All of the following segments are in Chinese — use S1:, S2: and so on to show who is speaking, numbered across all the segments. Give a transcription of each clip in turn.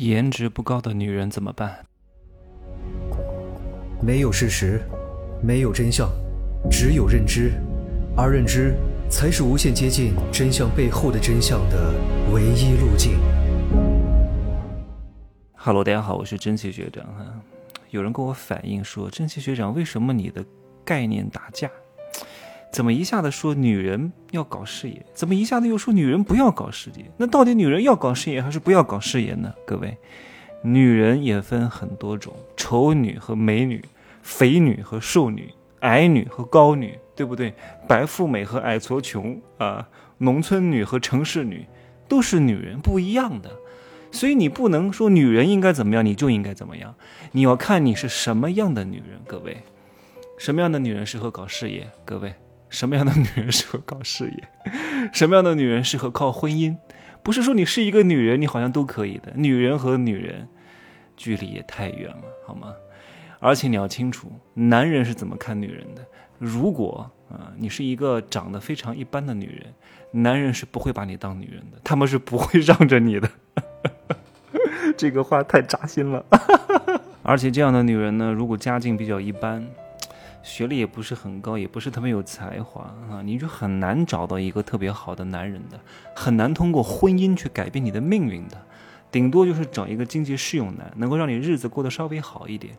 S1: 颜值不高的女人怎么办？
S2: 没有事实，没有真相，只有认知，而认知才是无限接近真相背后的真相的唯一路径。
S1: Hello，大家好，我是蒸汽学长哈。有人跟我反映说，蒸汽学长，为什么你的概念打架？怎么一下子说女人要搞事业？怎么一下子又说女人不要搞事业？那到底女人要搞事业还是不要搞事业呢？各位，女人也分很多种，丑女和美女，肥女和瘦女，矮女和高女，对不对？白富美和矮矬穷啊，农村女和城市女，都是女人，不一样的。所以你不能说女人应该怎么样，你就应该怎么样。你要看你是什么样的女人，各位，什么样的女人适合搞事业？各位。什么样的女人适合搞事业？什么样的女人适合靠婚姻？不是说你是一个女人，你好像都可以的。女人和女人距离也太远了，好吗？而且你要清楚，男人是怎么看女人的。如果啊，你是一个长得非常一般的女人，男人是不会把你当女人的，他们是不会让着你的。这个话太扎心了。而且这样的女人呢，如果家境比较一般。学历也不是很高，也不是特别有才华啊，你就很难找到一个特别好的男人的，很难通过婚姻去改变你的命运的，顶多就是找一个经济适用男，能够让你日子过得稍微好一点。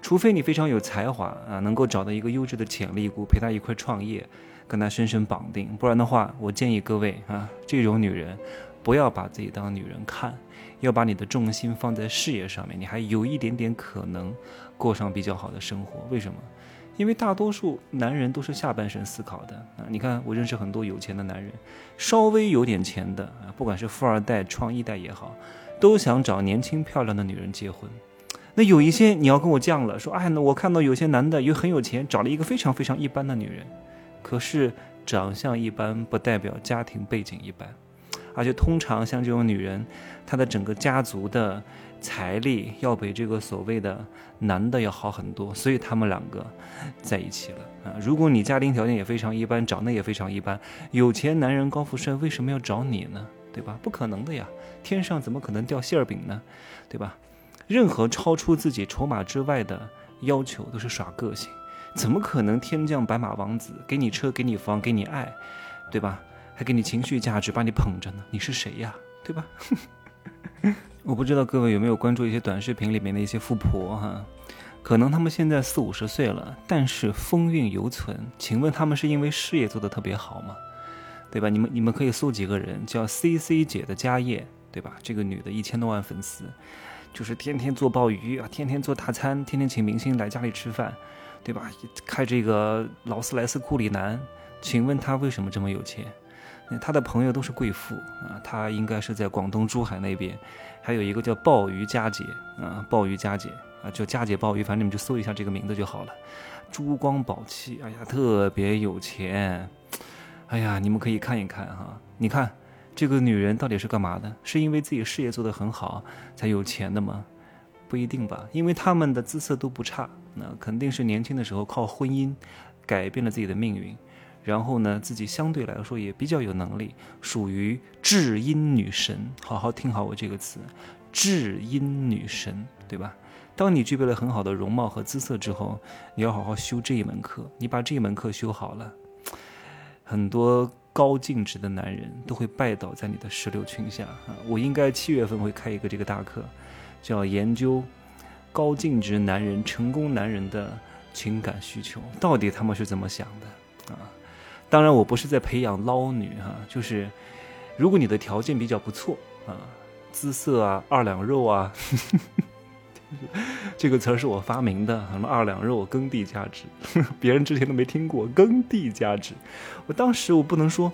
S1: 除非你非常有才华啊，能够找到一个优质的潜力股，陪他一块创业，跟他深深绑定。不然的话，我建议各位啊，这种女人不要把自己当女人看，要把你的重心放在事业上面，你还有一点点可能过上比较好的生活。为什么？因为大多数男人都是下半身思考的啊！你看，我认识很多有钱的男人，稍微有点钱的啊，不管是富二代、创一代也好，都想找年轻漂亮的女人结婚。那有一些你要跟我犟了，说哎，那我看到有些男的又很有钱，找了一个非常非常一般的女人，可是长相一般不代表家庭背景一般，而且通常像这种女人，她的整个家族的。财力要比这个所谓的男的要好很多，所以他们两个在一起了啊！如果你家庭条件也非常一般，长得也非常一般，有钱男人高富帅为什么要找你呢？对吧？不可能的呀，天上怎么可能掉馅儿饼呢？对吧？任何超出自己筹码之外的要求都是耍个性，怎么可能天降白马王子给你车给你房给你爱，对吧？还给你情绪价值把你捧着呢？你是谁呀？对吧？我不知道各位有没有关注一些短视频里面的一些富婆哈，可能他们现在四五十岁了，但是风韵犹存。请问他们是因为事业做得特别好吗？对吧？你们你们可以搜几个人，叫 C C 姐的家业，对吧？这个女的一千多万粉丝，就是天天做鲍鱼啊，天天做大餐，天天请明星来家里吃饭，对吧？开这个劳斯莱斯库里南，请问她为什么这么有钱？他的朋友都是贵妇啊，他应该是在广东珠海那边，还有一个叫鲍鱼佳姐啊，鲍鱼佳姐啊，叫佳姐鲍鱼，反正你们就搜一下这个名字就好了。珠光宝气，哎呀，特别有钱，哎呀，你们可以看一看哈。你看这个女人到底是干嘛的？是因为自己事业做得很好才有钱的吗？不一定吧，因为他们的姿色都不差，那肯定是年轻的时候靠婚姻改变了自己的命运。然后呢，自己相对来说也比较有能力，属于至阴女神。好好听好我这个词，至阴女神，对吧？当你具备了很好的容貌和姿色之后，你要好好修这一门课。你把这一门课修好了，很多高净值的男人都会拜倒在你的石榴裙下啊！我应该七月份会开一个这个大课，叫研究高净值男人、成功男人的情感需求，到底他们是怎么想的啊？当然，我不是在培养捞女哈，就是如果你的条件比较不错啊，姿色啊，二两肉啊，这个词儿是我发明的，什么二两肉耕地价值，别人之前都没听过耕地价值。我当时我不能说，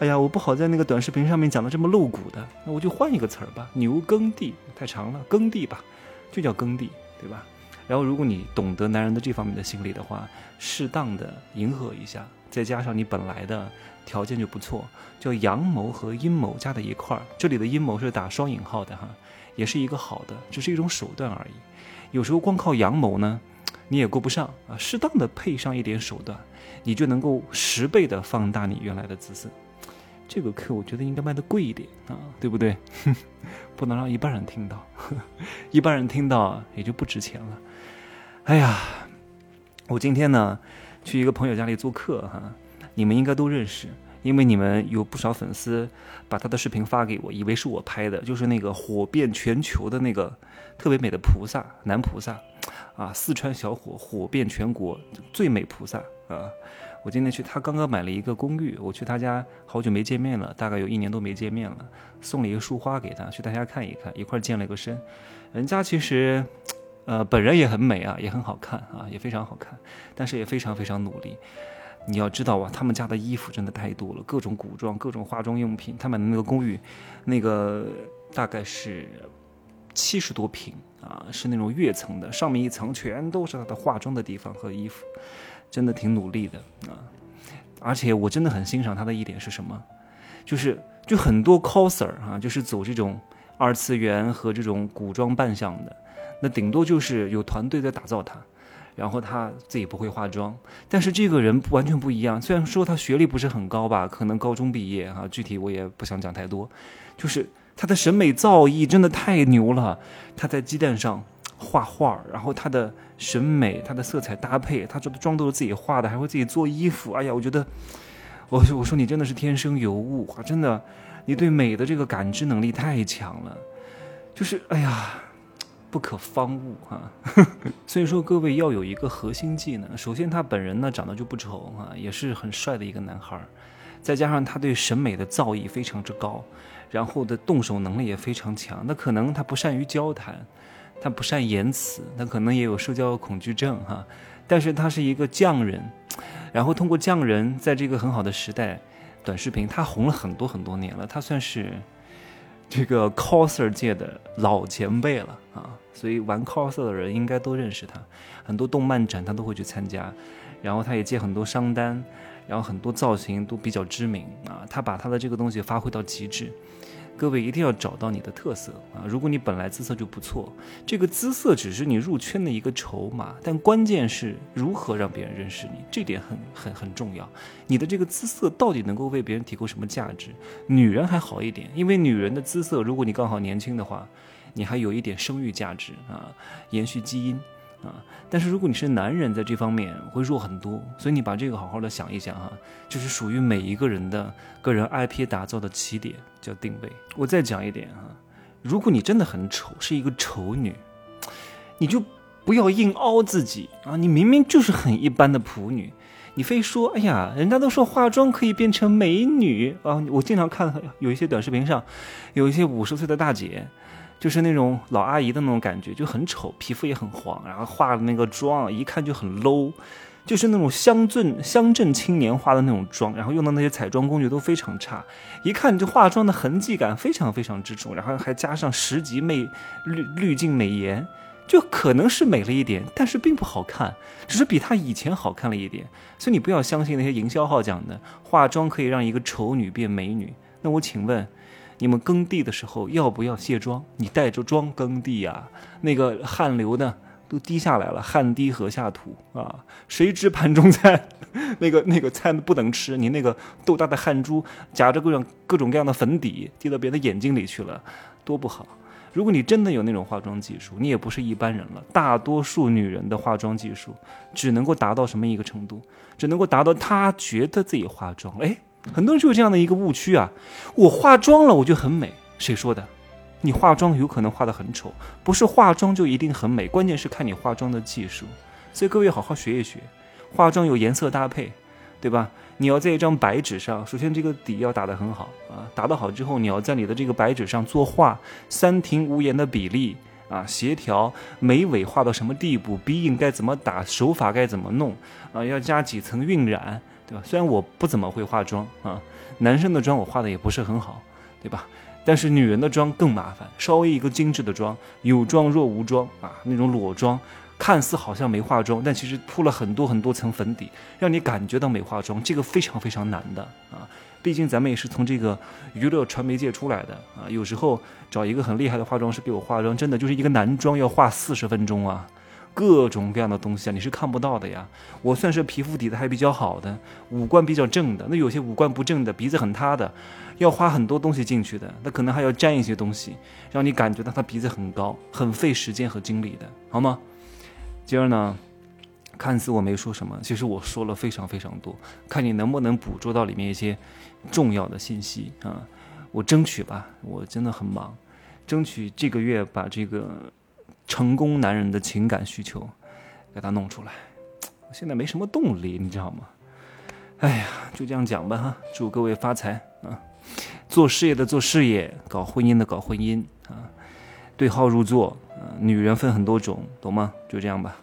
S1: 哎呀，我不好在那个短视频上面讲的这么露骨的，那我就换一个词儿吧，牛耕地太长了，耕地吧，就叫耕地，对吧？然后如果你懂得男人的这方面的心理的话，适当的迎合一下。再加上你本来的条件就不错，叫阳谋和阴谋加在一块儿，这里的阴谋是打双引号的哈，也是一个好的，只是一种手段而已。有时候光靠阳谋呢，你也顾不上啊，适当的配上一点手段，你就能够十倍的放大你原来的姿色。这个课我觉得应该卖的贵一点啊，对不对？不能让一半人听到，一半人听到也就不值钱了。哎呀，我今天呢去一个朋友家里做客哈，你们应该都认识，因为你们有不少粉丝把他的视频发给我，以为是我拍的，就是那个火遍全球的那个特别美的菩萨男菩萨啊，四川小伙火遍全国最美菩萨啊。我今天去，他刚刚买了一个公寓，我去他家好久没见面了，大概有一年多没见面了，送了一个束花给他，去他家看一看，一块健了个身。人家其实，呃，本人也很美啊，也很好看啊，也非常好看，但是也非常非常努力。你要知道啊，他们家的衣服真的太多了，各种古装、各种化妆用品。他买的那个公寓，那个大概是七十多平啊，是那种跃层的，上面一层全都是他的化妆的地方和衣服。真的挺努力的啊，而且我真的很欣赏他的一点是什么？就是就很多 coser 啊，就是走这种二次元和这种古装扮相的，那顶多就是有团队在打造他，然后他自己不会化妆。但是这个人完全不一样，虽然说他学历不是很高吧，可能高中毕业啊，具体我也不想讲太多，就是他的审美造诣真的太牛了，他在鸡蛋上。画画，然后他的审美、他的色彩搭配，他这妆都是自己画的，还会自己做衣服。哎呀，我觉得，我我说你真的是天生尤物啊！真的，你对美的这个感知能力太强了，就是哎呀，不可方物啊！所以说，各位要有一个核心技能。首先，他本人呢长得就不丑啊，也是很帅的一个男孩儿，再加上他对审美的造诣非常之高，然后的动手能力也非常强。那可能他不善于交谈。他不善言辞，他可能也有社交恐惧症哈，但是他是一个匠人，然后通过匠人在这个很好的时代，短视频他红了很多很多年了，他算是这个 coser 界的老前辈了啊，所以玩 coser 的人应该都认识他，很多动漫展他都会去参加，然后他也接很多商单，然后很多造型都比较知名啊，他把他的这个东西发挥到极致。各位一定要找到你的特色啊！如果你本来姿色就不错，这个姿色只是你入圈的一个筹码，但关键是如何让别人认识你，这点很很很重要。你的这个姿色到底能够为别人提供什么价值？女人还好一点，因为女人的姿色，如果你刚好年轻的话，你还有一点生育价值啊，延续基因。啊，但是如果你是男人，在这方面会弱很多，所以你把这个好好的想一想哈，就是属于每一个人的个人 IP 打造的起点叫定位。我再讲一点哈，如果你真的很丑，是一个丑女，你就不要硬凹自己啊，你明明就是很一般的普女，你非说哎呀，人家都说化妆可以变成美女啊，我经常看有一些短视频上，有一些五十岁的大姐。就是那种老阿姨的那种感觉，就很丑，皮肤也很黄，然后化的那个妆一看就很 low，就是那种乡镇乡镇青年化的那种妆，然后用的那些彩妆工具都非常差，一看就化妆的痕迹感非常非常之重，然后还加上十级美滤滤镜美颜，就可能是美了一点，但是并不好看，只是比她以前好看了一点。所以你不要相信那些营销号讲的化妆可以让一个丑女变美女。那我请问。你们耕地的时候要不要卸妆？你带着妆耕地呀，那个汗流呢都滴下来了，汗滴禾下土啊！谁知盘中餐，那个那个餐不能吃。你那个豆大的汗珠夹着各种各种各样的粉底滴到别的眼睛里去了，多不好！如果你真的有那种化妆技术，你也不是一般人了。大多数女人的化妆技术只能够达到什么一个程度？只能够达到她觉得自己化妆，哎。很多人就有这样的一个误区啊，我化妆了我就很美，谁说的？你化妆有可能化得很丑，不是化妆就一定很美，关键是看你化妆的技术。所以各位好好学一学，化妆有颜色搭配，对吧？你要在一张白纸上，首先这个底要打得很好啊，打得好之后，你要在你的这个白纸上作画，三庭五眼的比例啊，协调眉尾画到什么地步，鼻影该怎么打，手法该怎么弄啊，要加几层晕染。对吧？虽然我不怎么会化妆啊，男生的妆我化的也不是很好，对吧？但是女人的妆更麻烦，稍微一个精致的妆，有妆若无妆啊，那种裸妆，看似好像没化妆，但其实铺了很多很多层粉底，让你感觉到没化妆，这个非常非常难的啊。毕竟咱们也是从这个娱乐传媒界出来的啊，有时候找一个很厉害的化妆师给我化妆，真的就是一个男装要化四十分钟啊。各种各样的东西啊，你是看不到的呀。我算是皮肤底子还比较好的，五官比较正的，那有些五官不正的，鼻子很塌的，要花很多东西进去的，那可能还要粘一些东西，让你感觉到他鼻子很高，很费时间和精力的，好吗？今儿呢，看似我没说什么，其实我说了非常非常多，看你能不能捕捉到里面一些重要的信息啊。我争取吧，我真的很忙，争取这个月把这个。成功男人的情感需求，给他弄出来。我现在没什么动力，你知道吗？哎呀，就这样讲吧哈。祝各位发财啊！做事业的做事业，搞婚姻的搞婚姻啊。对号入座啊。女人分很多种，懂吗？就这样吧。